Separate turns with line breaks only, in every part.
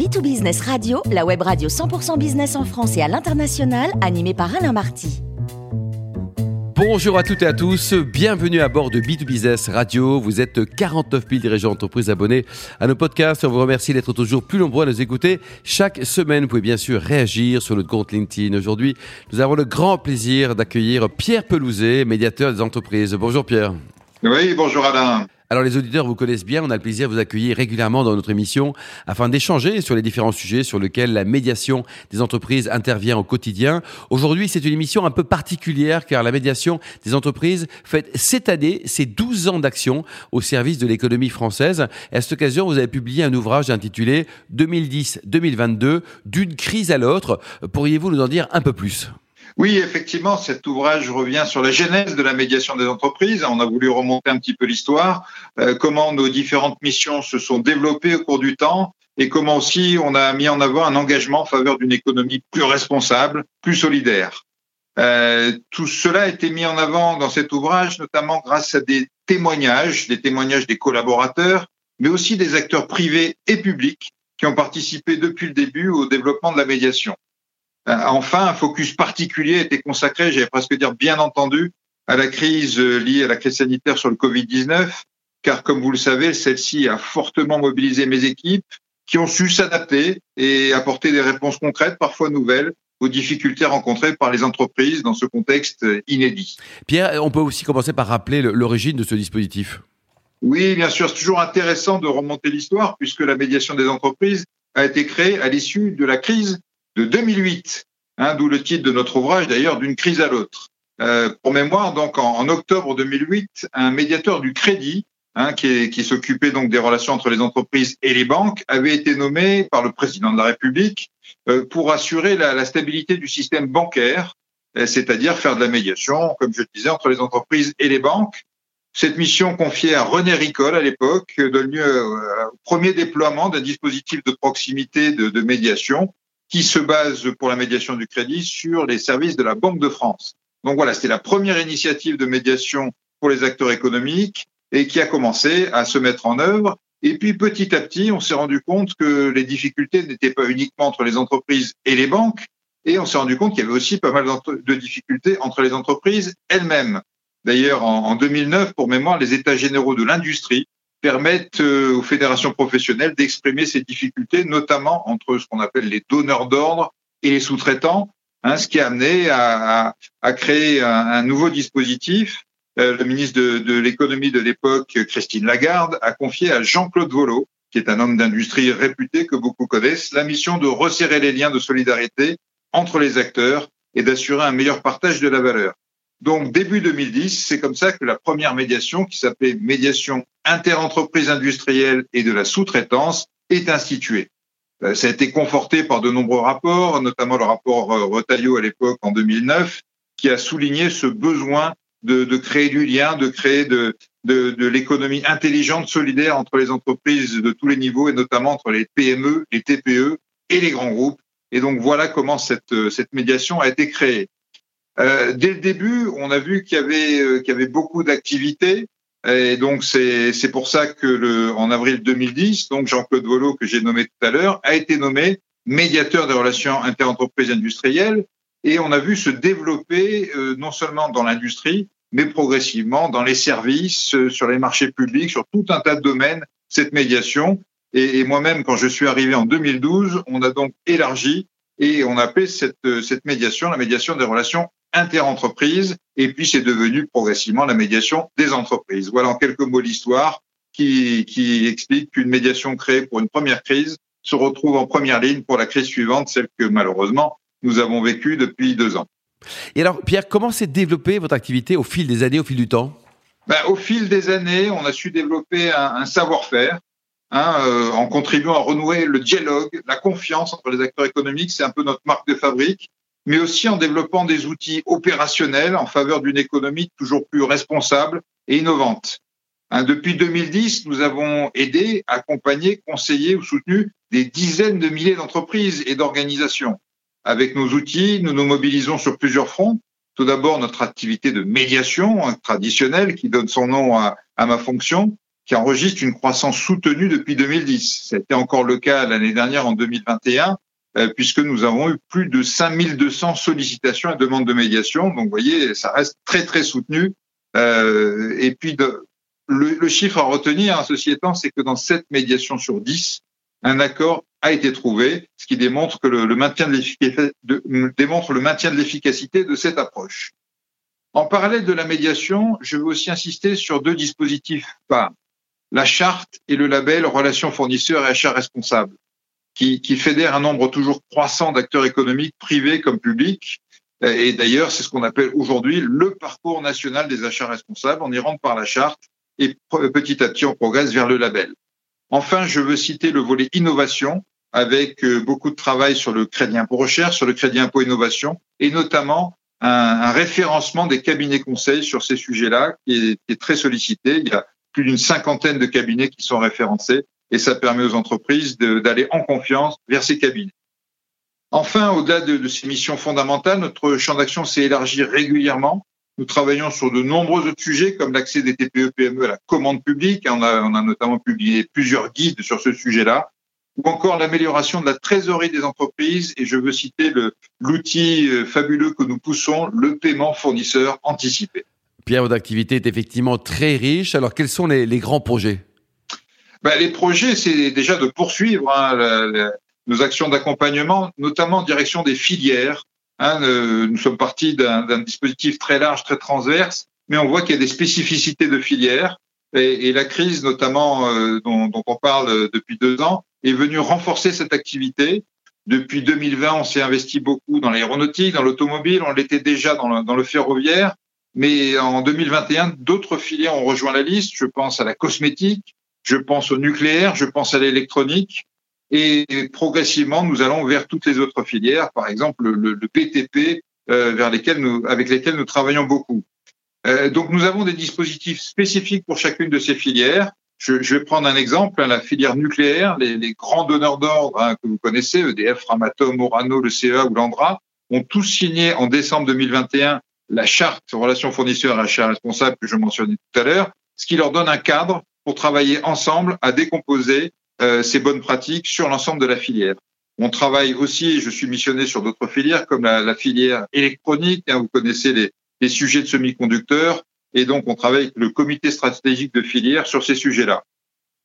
B2Business Radio, la web radio 100% business en France et à l'international, animée par Alain Marty.
Bonjour à toutes et à tous, bienvenue à bord de B2Business Radio. Vous êtes 49 000 dirigeants d'entreprise abonnés à nos podcasts. On vous remercie d'être toujours plus nombreux à nous écouter. Chaque semaine, vous pouvez bien sûr réagir sur notre compte LinkedIn. Aujourd'hui, nous avons le grand plaisir d'accueillir Pierre Pelouzet, médiateur des entreprises. Bonjour Pierre.
Oui, bonjour Alain.
Alors les auditeurs vous connaissent bien, on a le plaisir de vous accueillir régulièrement dans notre émission afin d'échanger sur les différents sujets sur lesquels la médiation des entreprises intervient au quotidien. Aujourd'hui, c'est une émission un peu particulière car la médiation des entreprises fête cette année ses 12 ans d'action au service de l'économie française. Et à cette occasion, vous avez publié un ouvrage intitulé 2010-2022 d'une crise à l'autre. Pourriez-vous nous en dire un peu plus?
Oui, effectivement, cet ouvrage revient sur la genèse de la médiation des entreprises. On a voulu remonter un petit peu l'histoire, euh, comment nos différentes missions se sont développées au cours du temps et comment aussi on a mis en avant un engagement en faveur d'une économie plus responsable, plus solidaire. Euh, tout cela a été mis en avant dans cet ouvrage, notamment grâce à des témoignages, des témoignages des collaborateurs, mais aussi des acteurs privés et publics qui ont participé depuis le début au développement de la médiation. Euh, enfin, un focus particulier a été consacré, j'allais presque dire bien entendu, à la crise euh, liée à la crise sanitaire sur le Covid-19, car comme vous le savez, celle-ci a fortement mobilisé mes équipes qui ont su s'adapter et apporter des réponses concrètes, parfois nouvelles, aux difficultés rencontrées par les entreprises dans ce contexte inédit.
Pierre, on peut aussi commencer par rappeler l'origine de ce dispositif.
Oui, bien sûr, c'est toujours intéressant de remonter l'histoire puisque la médiation des entreprises a été créée à l'issue de la crise de 2008, hein, d'où le titre de notre ouvrage d'ailleurs, d'une crise à l'autre. Euh, pour mémoire, donc en, octobre 2008, un médiateur du crédit hein, qui, s'occupait donc des relations entre les entreprises et les banques avait été nommé par le président de la République euh, pour assurer la, stabilité du système bancaire, euh, c'est-à-dire faire de la médiation, comme je le disais, entre les entreprises et les banques. Cette mission confiée à René Ricole à l'époque donne lieu au premier déploiement d'un dispositif de proximité de médiation qui se base pour la médiation du crédit sur les services de la Banque de France. Donc voilà, c'était la première initiative de médiation pour les acteurs économiques et qui a commencé à se mettre en œuvre. Et puis petit à petit, on s'est rendu compte que les difficultés n'étaient pas uniquement entre les entreprises et les banques, et on s'est rendu compte qu'il y avait aussi pas mal de difficultés entre les entreprises elles-mêmes. D'ailleurs, en 2009, pour mémoire, les États généraux de l'industrie permettent euh, aux fédérations professionnelles d'exprimer ces difficultés, notamment entre ce qu'on appelle les donneurs d'ordre et les sous-traitants, hein, ce qui a amené à, créer un, nouveau dispositif. Euh, le ministre de, de l'économie de l'époque, Christine Lagarde, a confié à Jean-Claude Volo, qui est un homme d'industrie réputé que beaucoup connaissent, la mission de resserrer les liens de solidarité entre les acteurs et d'assurer un meilleur partage de la valeur. Donc début 2010, c'est comme ça que la première médiation, qui s'appelait médiation interentreprise industrielle et de la sous-traitance, est instituée. Euh, ça a été conforté par de nombreux rapports, notamment le rapport euh, Retailleau à l'époque en 2009, qui a souligné ce besoin de, créer du lien, de créer de, l'économie intelligente, solidaire entre les entreprises de tous les niveaux et notamment entre les PME, les TPE et les grands groupes. Et donc voilà comment cette, euh, cette médiation a été créée. Euh, dès le début, on a vu qu'il y avait, euh, qu'il y avait beaucoup d'activités. Et donc c'est c'est pour ça que le en avril 2010, donc Jean-Claude Volo que j'ai nommé tout à l'heure a été nommé médiateur des relations interentreprises industrielles et on a vu se développer euh, non seulement dans l'industrie mais progressivement dans les services, euh, sur les marchés publics, sur tout un tas de domaines cette médiation. Et, moi-même quand je suis arrivé en 2012, on a donc élargi et on a appelé cette cette médiation la médiation des relations interentreprises, et puis c'est devenu progressivement la médiation des entreprises. Voilà en quelques mots l'histoire qui, qui explique qu'une médiation créée pour une première crise se retrouve en première ligne pour la crise suivante, celle que malheureusement nous avons vécue depuis deux ans.
Et alors, Pierre, comment s'est développée votre activité au fil des années, au fil du temps?
Ben, Au fil des années, on a su développer un, un savoir-faire hein, euh, en contribuant à renouer le dialogue, la confiance entre les acteurs économiques. C'est un peu notre marque de fabrique mais aussi en développant des outils opérationnels en faveur d'une économie toujours plus responsable et innovante. Hein, depuis 2010, nous avons aidé, accompagné, conseillé ou soutenu des dizaines de milliers d'entreprises et d'organisations. Avec nos outils, nous nous mobilisons sur plusieurs fronts. Tout d'abord, notre activité de médiation hein, traditionnelle qui donne son nom à, ma fonction, qui enregistre une croissance soutenue depuis 2010. C'était encore le cas l'année dernière en 2021, euh, puisque nous avons eu plus de 5200 sollicitations et demandes de médiation. Donc, vous voyez, ça reste très, très soutenu. Euh, et puis, le, chiffre à retenir, hein, ceci étant, c'est que dans 7 médiations sur 10, un accord a été trouvé, ce qui démontre que le, le maintien de démontre le maintien de l'efficacité de cette approche. En parallèle de la médiation, je veux aussi insister sur deux dispositifs phares la charte et le label relations fournisseurs et achats responsables, qui, qui fédèrent un nombre toujours croissant d'acteurs économiques privés comme publics. Et d'ailleurs, c'est ce qu'on appelle aujourd'hui le parcours national des achats responsables. On y rentre par la charte et petit à petit, on progresse vers le label. Enfin, je veux citer le volet innovation avec euh, beaucoup de travail sur le crédit impôt recherche, sur le crédit impôt innovation et notamment un, référencement des cabinets conseils sur ces sujets-là qui est très sollicité. Il y a plus d'une cinquantaine de cabinets qui sont référencés et ça permet aux entreprises d'aller en confiance vers ces cabinets. Enfin, au-delà de, de, ces missions fondamentales, notre champ d'action s'est élargi régulièrement. Nous travaillons sur de nombreux autres sujets comme l'accès des TPE-PME e à la commande publique. On a, on a notamment publié plusieurs guides sur ce sujet-là ou encore l'amélioration de la trésorerie des entreprises. Et je veux citer l'outil euh, fabuleux que nous poussons, le paiement fournisseur anticipé.
Pierre, votre activité est effectivement très riche. Alors, quels sont les grands projets?
Ben, Les projets, c'est déjà de poursuivre hein, nos actions d'accompagnement, notamment en direction des filières. Hein, nous sommes partis d'un dispositif très large, très transverse, mais on voit qu'il y a des spécificités de filières. Et, et la crise, notamment euh, dont, dont, on parle depuis deux ans, est venue renforcer cette activité. Depuis 2020, on s'est investi beaucoup dans l'aéronautique, dans l'automobile, on l'était déjà dans le, dans le ferroviaire. Mais en 2021, d'autres filières ont rejoint la liste. Je pense à la cosmétique, je pense au nucléaire, je pense à l'électronique. Et progressivement, nous allons vers toutes les autres filières, par exemple le, le PTP, euh, vers lesquels avec lesquels nous travaillons beaucoup. Euh, donc, nous avons des dispositifs spécifiques pour chacune de ces filières. Je, vais prendre un exemple, hein, la filière nucléaire, les, grands donneurs d'ordre hein, que vous connaissez, EDF, Framatome, Orano, le CEA ou l'Andra, ont tous signé en décembre 2021 la charte relations fournisseurs et achats responsables que je mentionnais tout à l'heure, ce qui leur donne un cadre pour travailler ensemble à décomposer euh, ces bonnes pratiques sur l'ensemble de la filière. On travaille aussi, je suis missionné sur d'autres filières comme la, la filière électronique, hein, vous connaissez les, les sujets de semi-conducteurs, et donc on travaille avec le comité stratégique de filière sur ces sujets-là.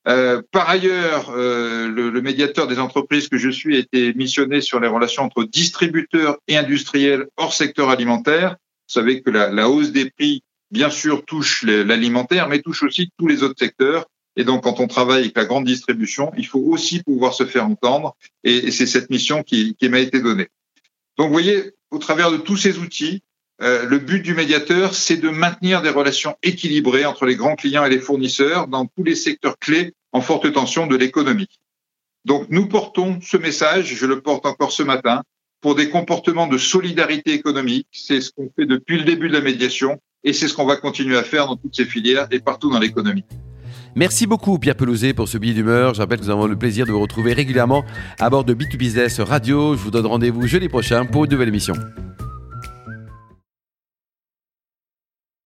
Euh, par ailleurs, euh, le, le, médiateur des entreprises que je suis a été missionné sur les relations entre distributeurs et industriels hors secteur alimentaire. Vous savez que la, la hausse des prix, bien sûr, touche l'alimentaire, mais touche aussi tous les autres secteurs. Et donc, quand on travaille avec la grande distribution, il faut aussi pouvoir se faire entendre. Et, c'est cette mission qui, qui m'a été donnée. Donc, vous voyez, au travers de tous ces outils, euh, le but du médiateur, c'est de maintenir des relations équilibrées entre les grands clients et les fournisseurs dans tous les secteurs clés en forte tension de l'économie. Donc, nous portons ce message, je le porte encore ce matin, pour des comportements de solidarité économique. C'est ce qu'on fait depuis le début de la médiation et c'est ce qu'on va continuer à faire dans toutes ces filières et partout dans l'économie.
Merci beaucoup Pierre Pelouzet pour ce billet d'humeur. Je rappelle que nous avons le plaisir de vous retrouver régulièrement à bord de B2Business Radio. Je vous donne rendez-vous jeudi prochain pour une nouvelle émission.